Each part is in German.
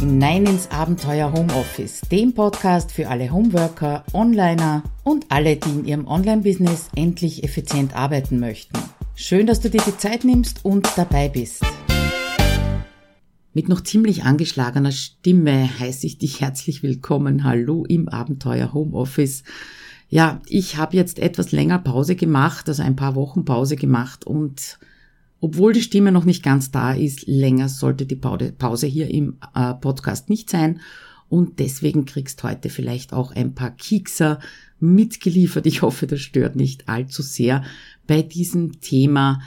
hinein ins Abenteuer Homeoffice, dem Podcast für alle Homeworker, Onliner und alle, die in ihrem Online-Business endlich effizient arbeiten möchten. Schön, dass du dir die Zeit nimmst und dabei bist. Mit noch ziemlich angeschlagener Stimme heiße ich dich herzlich willkommen. Hallo im Abenteuer Homeoffice. Ja, ich habe jetzt etwas länger Pause gemacht, also ein paar Wochen Pause gemacht und obwohl die Stimme noch nicht ganz da ist, länger sollte die Pause hier im äh, Podcast nicht sein. Und deswegen kriegst heute vielleicht auch ein paar Kiekser mitgeliefert. Ich hoffe, das stört nicht allzu sehr bei diesem Thema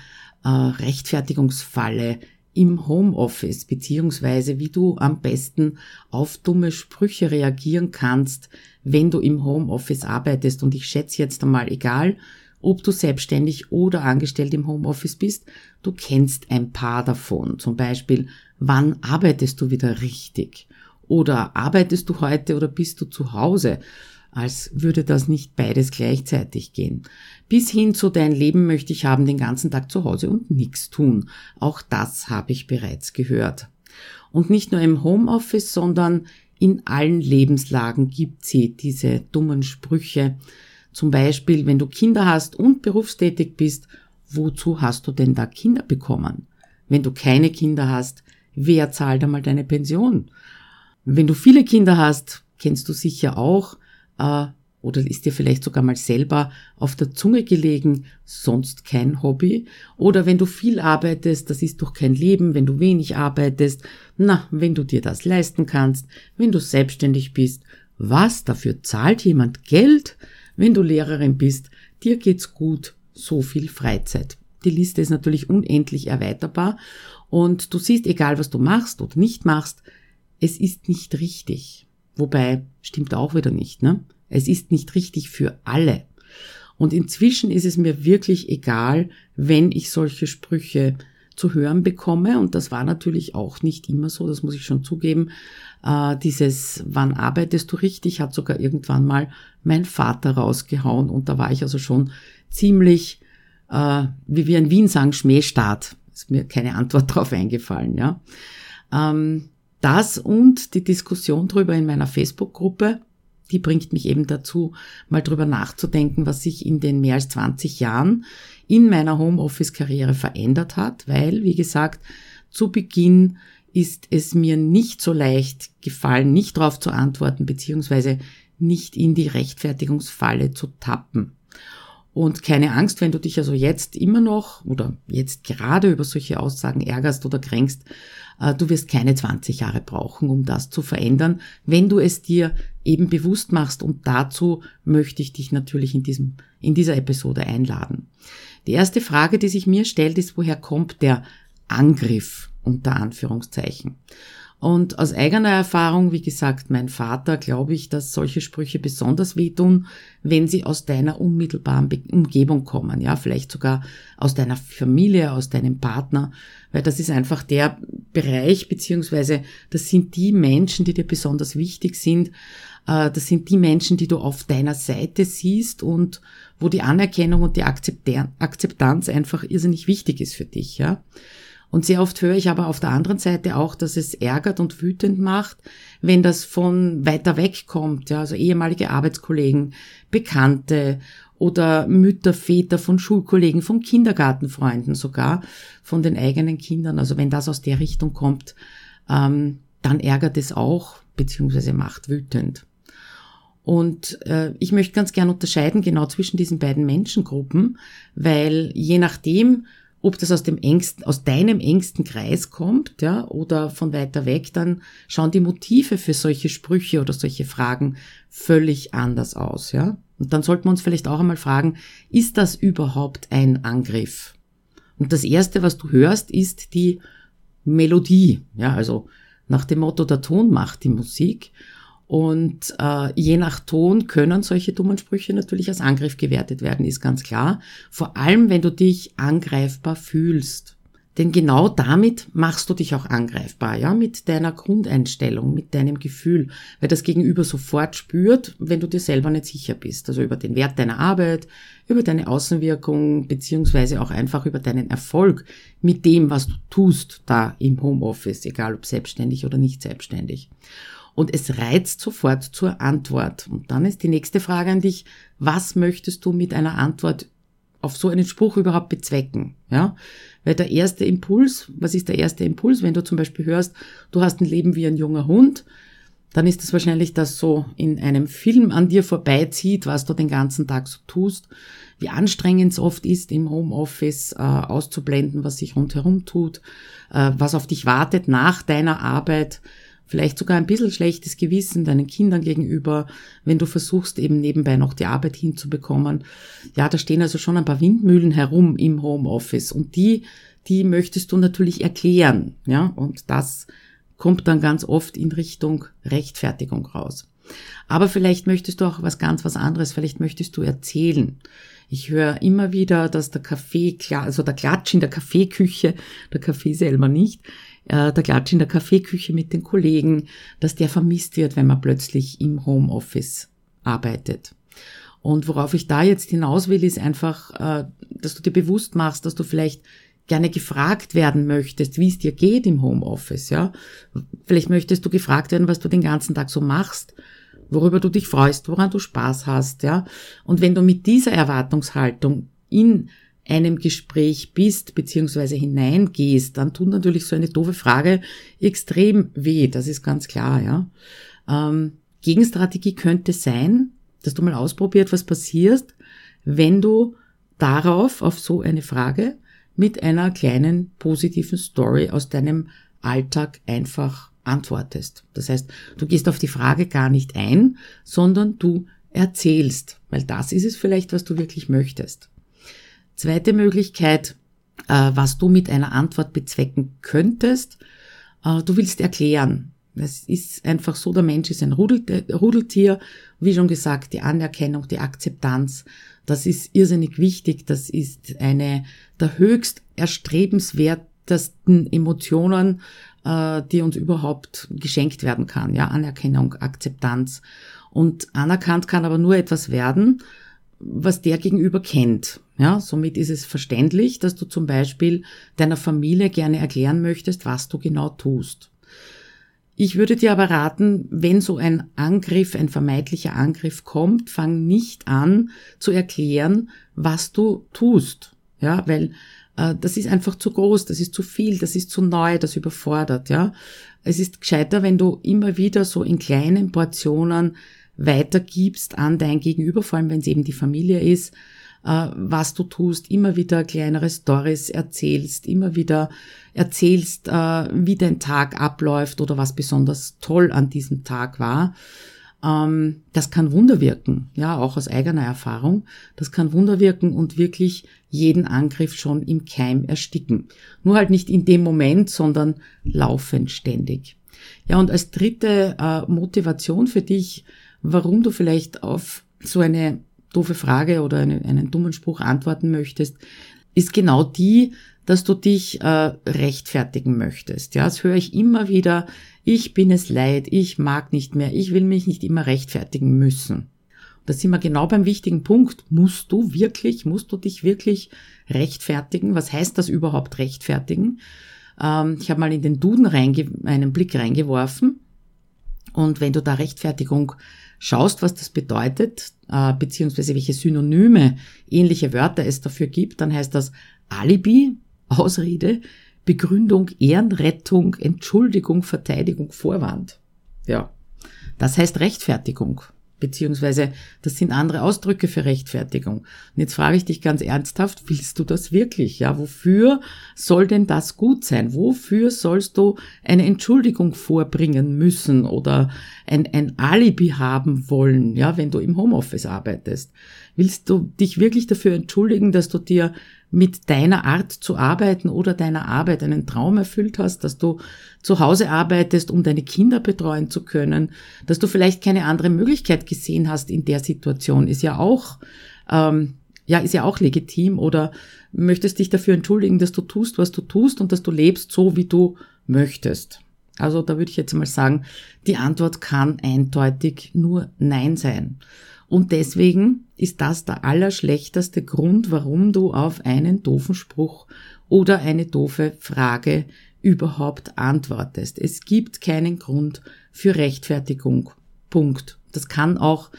äh, Rechtfertigungsfalle im Homeoffice, beziehungsweise wie du am besten auf dumme Sprüche reagieren kannst, wenn du im Homeoffice arbeitest. Und ich schätze jetzt einmal, egal ob du selbstständig oder angestellt im Homeoffice bist, du kennst ein paar davon. Zum Beispiel, wann arbeitest du wieder richtig? Oder arbeitest du heute oder bist du zu Hause? Als würde das nicht beides gleichzeitig gehen. Bis hin zu dein Leben möchte ich haben den ganzen Tag zu Hause und nichts tun. Auch das habe ich bereits gehört. Und nicht nur im Homeoffice, sondern in allen Lebenslagen gibt sie diese dummen Sprüche, zum Beispiel, wenn du Kinder hast und berufstätig bist, wozu hast du denn da Kinder bekommen? Wenn du keine Kinder hast, wer zahlt einmal deine Pension? Wenn du viele Kinder hast, kennst du sicher auch, äh, oder ist dir vielleicht sogar mal selber auf der Zunge gelegen, sonst kein Hobby. Oder wenn du viel arbeitest, das ist doch kein Leben, wenn du wenig arbeitest, na, wenn du dir das leisten kannst, wenn du selbstständig bist, was, dafür zahlt jemand Geld? Wenn du Lehrerin bist, dir geht's gut, so viel Freizeit. Die Liste ist natürlich unendlich erweiterbar und du siehst, egal was du machst oder nicht machst, es ist nicht richtig. Wobei, stimmt auch wieder nicht, ne? Es ist nicht richtig für alle. Und inzwischen ist es mir wirklich egal, wenn ich solche Sprüche zu hören bekomme. Und das war natürlich auch nicht immer so, das muss ich schon zugeben. Äh, dieses, wann arbeitest du richtig, hat sogar irgendwann mal mein Vater rausgehauen. Und da war ich also schon ziemlich, äh, wie wir in Wien sagen, Schmähstart. Ist mir keine Antwort darauf eingefallen, ja. Ähm, das und die Diskussion drüber in meiner Facebook-Gruppe, die bringt mich eben dazu, mal drüber nachzudenken, was sich in den mehr als 20 Jahren in meiner Homeoffice-Karriere verändert hat, weil, wie gesagt, zu Beginn ist es mir nicht so leicht gefallen, nicht darauf zu antworten, beziehungsweise nicht in die Rechtfertigungsfalle zu tappen. Und keine Angst, wenn du dich also jetzt immer noch oder jetzt gerade über solche Aussagen ärgerst oder kränkst, äh, du wirst keine 20 Jahre brauchen, um das zu verändern, wenn du es dir eben bewusst machst. Und dazu möchte ich dich natürlich in diesem, in dieser Episode einladen. Die erste Frage, die sich mir stellt, ist, woher kommt der Angriff unter Anführungszeichen? Und aus eigener Erfahrung, wie gesagt, mein Vater, glaube ich, dass solche Sprüche besonders wehtun, wenn sie aus deiner unmittelbaren Umgebung kommen, ja, vielleicht sogar aus deiner Familie, aus deinem Partner, weil das ist einfach der Bereich, beziehungsweise das sind die Menschen, die dir besonders wichtig sind, äh, das sind die Menschen, die du auf deiner Seite siehst und wo die Anerkennung und die Akzeptanz einfach irrsinnig wichtig ist für dich, ja. Und sehr oft höre ich aber auf der anderen Seite auch, dass es ärgert und wütend macht, wenn das von weiter weg kommt, ja, also ehemalige Arbeitskollegen, Bekannte oder Mütter, Väter von Schulkollegen, von Kindergartenfreunden sogar, von den eigenen Kindern. Also wenn das aus der Richtung kommt, ähm, dann ärgert es auch, beziehungsweise macht wütend. Und äh, ich möchte ganz gern unterscheiden genau zwischen diesen beiden Menschengruppen, weil je nachdem, ob das aus dem engsten, aus deinem engsten Kreis kommt, ja, oder von weiter weg, dann schauen die Motive für solche Sprüche oder solche Fragen völlig anders aus, ja. Und dann sollten wir uns vielleicht auch einmal fragen, ist das überhaupt ein Angriff? Und das erste, was du hörst, ist die Melodie, ja, also nach dem Motto, der Ton macht die Musik. Und äh, je nach Ton können solche dummen Sprüche natürlich als Angriff gewertet werden, ist ganz klar. Vor allem, wenn du dich angreifbar fühlst. Denn genau damit machst du dich auch angreifbar, ja, mit deiner Grundeinstellung, mit deinem Gefühl, weil das Gegenüber sofort spürt, wenn du dir selber nicht sicher bist. Also über den Wert deiner Arbeit, über deine Außenwirkung, beziehungsweise auch einfach über deinen Erfolg mit dem, was du tust da im Homeoffice, egal ob selbstständig oder nicht selbstständig. Und es reizt sofort zur Antwort. Und dann ist die nächste Frage an dich, was möchtest du mit einer Antwort auf so einen Spruch überhaupt bezwecken? Ja? Weil der erste Impuls, was ist der erste Impuls, wenn du zum Beispiel hörst, du hast ein Leben wie ein junger Hund, dann ist es wahrscheinlich, dass so in einem Film an dir vorbeizieht, was du den ganzen Tag so tust, wie anstrengend es oft ist, im Homeoffice äh, auszublenden, was sich rundherum tut, äh, was auf dich wartet nach deiner Arbeit, vielleicht sogar ein bisschen schlechtes Gewissen deinen Kindern gegenüber, wenn du versuchst eben nebenbei noch die Arbeit hinzubekommen. Ja, da stehen also schon ein paar Windmühlen herum im Homeoffice und die, die möchtest du natürlich erklären, ja, und das kommt dann ganz oft in Richtung Rechtfertigung raus. Aber vielleicht möchtest du auch was ganz was anderes, vielleicht möchtest du erzählen. Ich höre immer wieder, dass der Kaffee, also der Klatsch in der Kaffeeküche, der Kaffee selber nicht, äh, der Klatsch in der Kaffeeküche mit den Kollegen, dass der vermisst wird, wenn man plötzlich im Homeoffice arbeitet. Und worauf ich da jetzt hinaus will, ist einfach, äh, dass du dir bewusst machst, dass du vielleicht gerne gefragt werden möchtest, wie es dir geht im Homeoffice, ja. Vielleicht möchtest du gefragt werden, was du den ganzen Tag so machst, worüber du dich freust, woran du Spaß hast, ja. Und wenn du mit dieser Erwartungshaltung in einem Gespräch bist beziehungsweise hineingehst, dann tut natürlich so eine doofe Frage extrem weh, das ist ganz klar, ja. Ähm, Gegenstrategie könnte sein, dass du mal ausprobiert, was passiert, wenn du darauf, auf so eine Frage, mit einer kleinen positiven Story aus deinem Alltag einfach antwortest. Das heißt, du gehst auf die Frage gar nicht ein, sondern du erzählst, weil das ist es vielleicht, was du wirklich möchtest. Zweite Möglichkeit, äh, was du mit einer Antwort bezwecken könntest, äh, du willst erklären. Es ist einfach so, der Mensch ist ein Rudeltier. Wie schon gesagt, die Anerkennung, die Akzeptanz, das ist irrsinnig wichtig. Das ist eine der höchst erstrebenswertesten Emotionen, äh, die uns überhaupt geschenkt werden kann. Ja, Anerkennung, Akzeptanz. Und anerkannt kann aber nur etwas werden, was der Gegenüber kennt. Ja, somit ist es verständlich, dass du zum Beispiel deiner Familie gerne erklären möchtest, was du genau tust. Ich würde dir aber raten, wenn so ein Angriff, ein vermeintlicher Angriff kommt, fang nicht an zu erklären, was du tust. Ja, weil äh, das ist einfach zu groß, das ist zu viel, das ist zu neu, das überfordert. Ja, es ist gescheiter, wenn du immer wieder so in kleinen Portionen weitergibst an dein Gegenüber, vor allem wenn es eben die Familie ist, äh, was du tust, immer wieder kleinere Stories erzählst, immer wieder erzählst, äh, wie dein Tag abläuft oder was besonders toll an diesem Tag war. Ähm, das kann Wunder wirken, ja, auch aus eigener Erfahrung. Das kann Wunder wirken und wirklich jeden Angriff schon im Keim ersticken. Nur halt nicht in dem Moment, sondern laufend ständig. Ja, und als dritte äh, Motivation für dich, warum du vielleicht auf so eine doofe Frage oder eine, einen dummen Spruch antworten möchtest, ist genau die, dass du dich äh, rechtfertigen möchtest. Ja, das höre ich immer wieder. Ich bin es leid, ich mag nicht mehr, ich will mich nicht immer rechtfertigen müssen. Da sind wir genau beim wichtigen Punkt. Musst du wirklich, musst du dich wirklich rechtfertigen? Was heißt das überhaupt rechtfertigen? Ähm, ich habe mal in den Duden einen Blick reingeworfen. Und wenn du da Rechtfertigung schaust, was das bedeutet, äh, beziehungsweise welche Synonyme, ähnliche Wörter es dafür gibt, dann heißt das Alibi, Ausrede, Begründung, Ehrenrettung, Entschuldigung, Verteidigung, Vorwand. Ja, das heißt Rechtfertigung beziehungsweise das sind andere Ausdrücke für Rechtfertigung. Und jetzt frage ich dich ganz ernsthaft, willst du das wirklich? Ja, wofür soll denn das gut sein? Wofür sollst du eine Entschuldigung vorbringen müssen oder ein, ein Alibi haben wollen, ja, wenn du im Homeoffice arbeitest? Willst du dich wirklich dafür entschuldigen, dass du dir mit deiner Art zu arbeiten oder deiner Arbeit einen Traum erfüllt hast, dass du zu Hause arbeitest, um deine Kinder betreuen zu können, dass du vielleicht keine andere Möglichkeit gesehen hast in der Situation, ist ja auch ähm, Ja, ist ja auch legitim oder möchtest dich dafür entschuldigen, dass du tust, was du tust und dass du lebst so, wie du möchtest. Also da würde ich jetzt mal sagen, die Antwort kann eindeutig nur Nein sein. Und deswegen ist das der allerschlechteste Grund, warum du auf einen doofen Spruch oder eine doofe Frage überhaupt antwortest. Es gibt keinen Grund für Rechtfertigung. Punkt. Das kann auch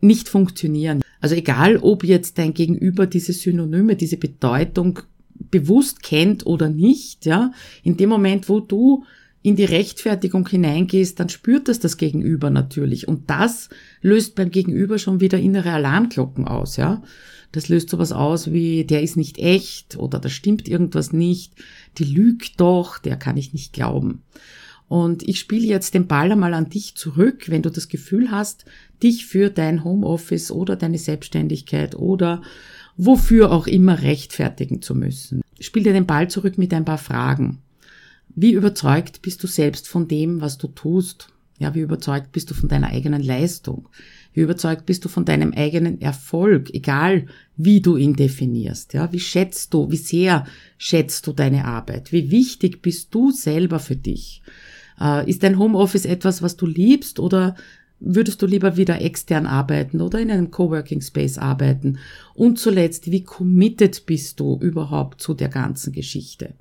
nicht funktionieren. Also egal, ob jetzt dein Gegenüber diese Synonyme, diese Bedeutung bewusst kennt oder nicht, ja, in dem Moment, wo du in die Rechtfertigung hineingehst, dann spürt das das Gegenüber natürlich. Und das löst beim Gegenüber schon wieder innere Alarmglocken aus, ja. Das löst sowas aus wie, der ist nicht echt oder da stimmt irgendwas nicht, die lügt doch, der kann ich nicht glauben. Und ich spiele jetzt den Ball einmal an dich zurück, wenn du das Gefühl hast, dich für dein Homeoffice oder deine Selbstständigkeit oder wofür auch immer rechtfertigen zu müssen. Spiel dir den Ball zurück mit ein paar Fragen. Wie überzeugt bist du selbst von dem, was du tust? Ja, wie überzeugt bist du von deiner eigenen Leistung? Wie überzeugt bist du von deinem eigenen Erfolg, egal wie du ihn definierst? Ja, wie schätzt du, wie sehr schätzt du deine Arbeit? Wie wichtig bist du selber für dich? Äh, ist dein Homeoffice etwas, was du liebst oder würdest du lieber wieder extern arbeiten oder in einem Coworking Space arbeiten? Und zuletzt, wie committed bist du überhaupt zu der ganzen Geschichte?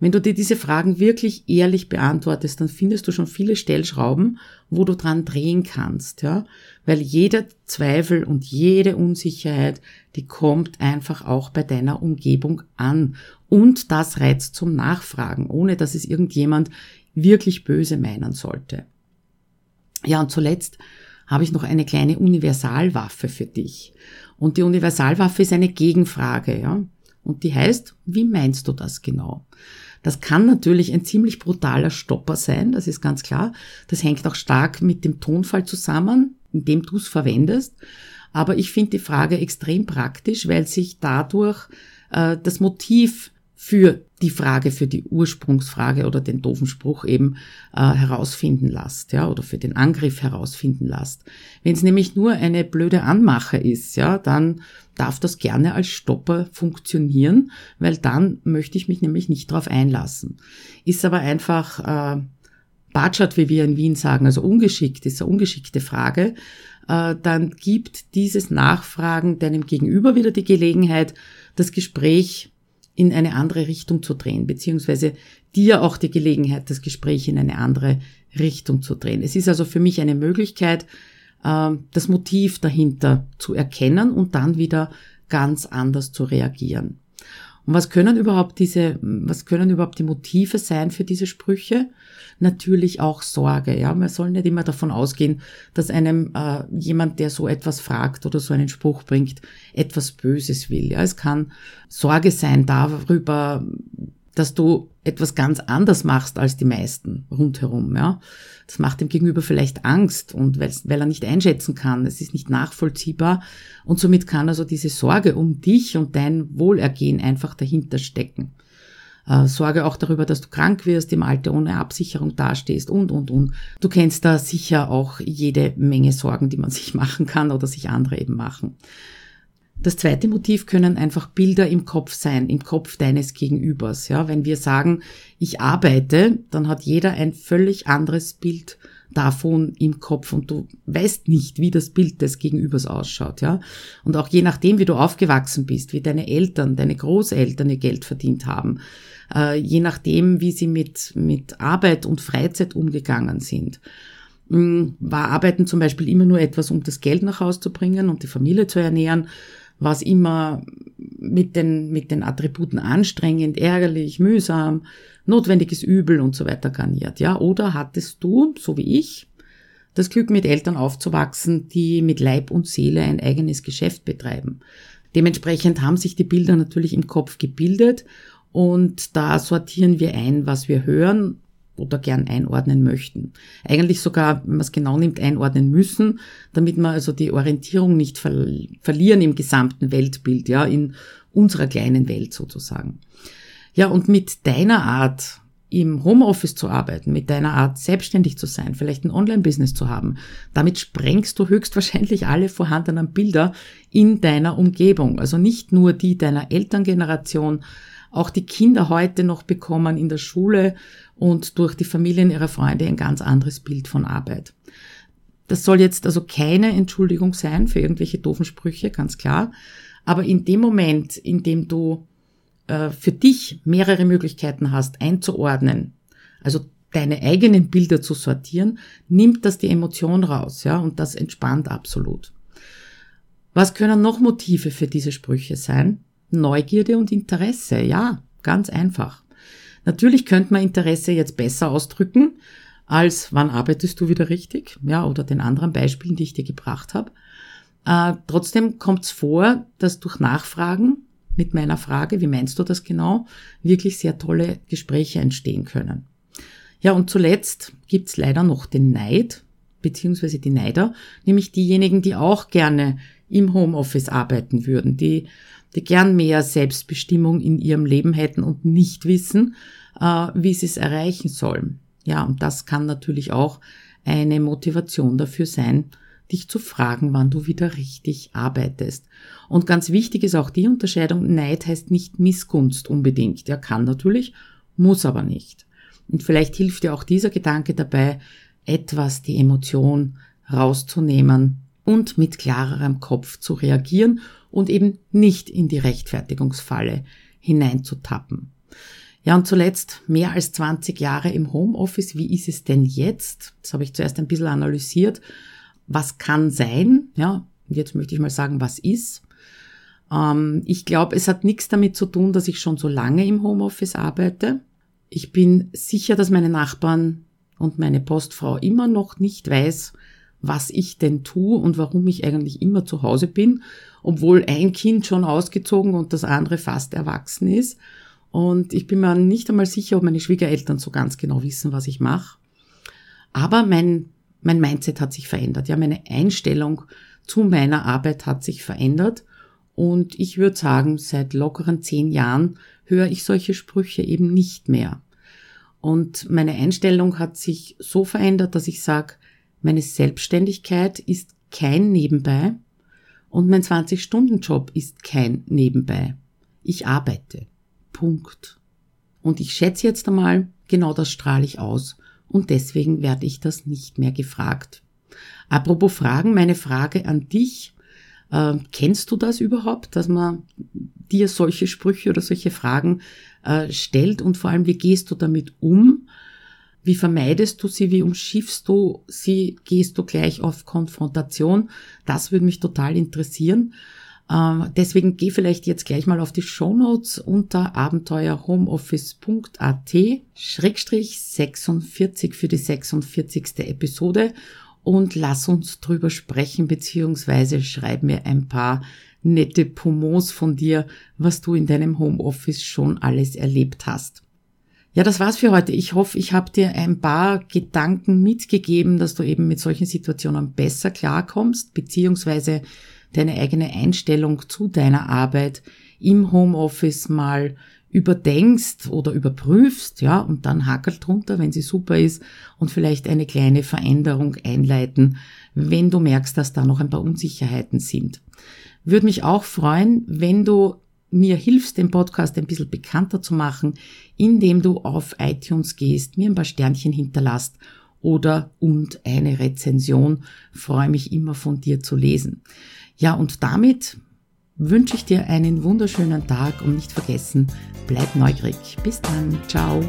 Wenn du dir diese Fragen wirklich ehrlich beantwortest, dann findest du schon viele Stellschrauben, wo du dran drehen kannst, ja, weil jeder Zweifel und jede Unsicherheit, die kommt einfach auch bei deiner Umgebung an und das reizt zum Nachfragen, ohne dass es irgendjemand wirklich böse meinen sollte. Ja, und zuletzt habe ich noch eine kleine Universalwaffe für dich. Und die Universalwaffe ist eine Gegenfrage, ja. Und die heißt, wie meinst du das genau? Das kann natürlich ein ziemlich brutaler Stopper sein, das ist ganz klar. Das hängt auch stark mit dem Tonfall zusammen, in dem du es verwendest. Aber ich finde die Frage extrem praktisch, weil sich dadurch äh, das Motiv für die Frage, für die Ursprungsfrage oder den doofen Spruch eben äh, herausfinden lasst, ja, oder für den Angriff herausfinden lasst. Wenn es nämlich nur eine blöde Anmache ist, ja, dann darf das gerne als Stopper funktionieren, weil dann möchte ich mich nämlich nicht darauf einlassen. Ist aber einfach äh, Batschat, wie wir in Wien sagen, also ungeschickt, ist eine ungeschickte Frage, äh, dann gibt dieses Nachfragen deinem Gegenüber wieder die Gelegenheit, das Gespräch in eine andere Richtung zu drehen, beziehungsweise dir auch die Gelegenheit, das Gespräch in eine andere Richtung zu drehen. Es ist also für mich eine Möglichkeit, ähm, das Motiv dahinter zu erkennen und dann wieder ganz anders zu reagieren. Und was können überhaupt diese, was können überhaupt die Motive sein für diese Sprüche? Natürlich auch Sorge, ja. Man soll nicht immer davon ausgehen, dass einem äh, jemand, der so etwas fragt oder so einen Spruch bringt, etwas Böses will. Ja, es kann Sorge sein darüber, dass du etwas ganz anders machst als die meisten rundherum, ja. Das macht dem Gegenüber vielleicht Angst und weil, er nicht einschätzen kann, es ist nicht nachvollziehbar und somit kann also diese Sorge um dich und dein Wohlergehen einfach dahinter stecken. Äh, Sorge auch darüber, dass du krank wirst, im Alter ohne Absicherung dastehst und, und, und. Du kennst da sicher auch jede Menge Sorgen, die man sich machen kann oder sich andere eben machen. Das zweite Motiv können einfach Bilder im Kopf sein, im Kopf deines Gegenübers. Ja, wenn wir sagen, ich arbeite, dann hat jeder ein völlig anderes Bild davon im Kopf und du weißt nicht, wie das Bild des Gegenübers ausschaut, ja. Und auch je nachdem, wie du aufgewachsen bist, wie deine Eltern, deine Großeltern ihr Geld verdient haben, äh, je nachdem, wie sie mit, mit Arbeit und Freizeit umgegangen sind. Hm, war Arbeiten zum Beispiel immer nur etwas, um das Geld nach Hause zu bringen und die Familie zu ernähren? War es immer mit den, mit den Attributen anstrengend, ärgerlich, mühsam, notwendiges Übel und so weiter garniert, ja? Oder hattest du, so wie ich, das Glück, mit Eltern aufzuwachsen, die mit Leib und Seele ein eigenes Geschäft betreiben. Dementsprechend haben sich die Bilder natürlich im Kopf gebildet und da sortieren wir ein, was wir hören oder gern einordnen möchten. Eigentlich sogar, wenn man es genau nimmt, einordnen müssen, damit wir also die Orientierung nicht ver verlieren im gesamten Weltbild, ja, in unserer kleinen Welt sozusagen. Ja, und mit deiner Art, im Homeoffice zu arbeiten, mit deiner Art selbstständig zu sein, vielleicht ein Online-Business zu haben, damit sprengst du höchstwahrscheinlich alle vorhandenen Bilder in deiner Umgebung. Also nicht nur die deiner Elterngeneration, auch die Kinder heute noch bekommen in der Schule und durch die Familien ihrer Freunde ein ganz anderes Bild von Arbeit. Das soll jetzt also keine Entschuldigung sein für irgendwelche doofen Sprüche, ganz klar. Aber in dem Moment, in dem du äh, für dich mehrere Möglichkeiten hast, einzuordnen, also deine eigenen Bilder zu sortieren, nimmt das die Emotion raus, ja, und das entspannt absolut. Was können noch Motive für diese Sprüche sein? Neugierde und Interesse, ja, ganz einfach. Natürlich könnte man Interesse jetzt besser ausdrücken, als wann arbeitest du wieder richtig, ja, oder den anderen Beispielen, die ich dir gebracht habe. Äh, trotzdem kommt es vor, dass durch Nachfragen mit meiner Frage, wie meinst du das genau, wirklich sehr tolle Gespräche entstehen können. Ja, und zuletzt gibt's leider noch den Neid, beziehungsweise die Neider, nämlich diejenigen, die auch gerne im Homeoffice arbeiten würden, die, die gern mehr Selbstbestimmung in ihrem Leben hätten und nicht wissen, äh, wie sie es erreichen sollen. Ja, und das kann natürlich auch eine Motivation dafür sein, dich zu fragen, wann du wieder richtig arbeitest. Und ganz wichtig ist auch die Unterscheidung, Neid heißt nicht Missgunst unbedingt. Er kann natürlich, muss aber nicht. Und vielleicht hilft dir auch dieser Gedanke dabei, etwas die Emotion rauszunehmen und mit klarerem Kopf zu reagieren und eben nicht in die Rechtfertigungsfalle hineinzutappen. Ja, und zuletzt mehr als 20 Jahre im Homeoffice. Wie ist es denn jetzt? Das habe ich zuerst ein bisschen analysiert was kann sein, ja, jetzt möchte ich mal sagen, was ist. Ähm, ich glaube, es hat nichts damit zu tun, dass ich schon so lange im Homeoffice arbeite. Ich bin sicher, dass meine Nachbarn und meine Postfrau immer noch nicht weiß, was ich denn tue und warum ich eigentlich immer zu Hause bin, obwohl ein Kind schon ausgezogen und das andere fast erwachsen ist. Und ich bin mir nicht einmal sicher, ob meine Schwiegereltern so ganz genau wissen, was ich mache. Aber mein mein Mindset hat sich verändert. Ja, meine Einstellung zu meiner Arbeit hat sich verändert. Und ich würde sagen, seit lockeren zehn Jahren höre ich solche Sprüche eben nicht mehr. Und meine Einstellung hat sich so verändert, dass ich sage, meine Selbstständigkeit ist kein Nebenbei und mein 20-Stunden-Job ist kein Nebenbei. Ich arbeite. Punkt. Und ich schätze jetzt einmal, genau das strahle ich aus und deswegen werde ich das nicht mehr gefragt. Apropos Fragen, meine Frage an dich. Äh, kennst du das überhaupt, dass man dir solche Sprüche oder solche Fragen äh, stellt und vor allem, wie gehst du damit um? Wie vermeidest du sie? Wie umschiffst du sie? Gehst du gleich auf Konfrontation? Das würde mich total interessieren. Äh, deswegen geh vielleicht jetzt gleich mal auf die Shownotes unter abenteuerhomeoffice.at Schrägstrich 46 für die 46. Episode und lass uns drüber sprechen beziehungsweise schreib mir ein paar nette Pomos von dir, was du in deinem Homeoffice schon alles erlebt hast. Ja, das war's für heute. Ich hoffe, ich habe dir ein paar Gedanken mitgegeben, dass du eben mit solchen Situationen besser klarkommst, beziehungsweise deine eigene Einstellung zu deiner Arbeit im Homeoffice mal überdenkst oder überprüfst, ja, und dann hackelt drunter, wenn sie super ist und vielleicht eine kleine Veränderung einleiten, wenn du merkst, dass da noch ein paar Unsicherheiten sind. Würde mich auch freuen, wenn du mir hilfst, den Podcast ein bisschen bekannter zu machen, indem du auf iTunes gehst, mir ein paar Sternchen hinterlasst oder und eine Rezension. Freue mich immer von dir zu lesen. Ja, und damit wünsche ich dir einen wunderschönen Tag und nicht vergessen, bleib neugierig. Bis dann, ciao.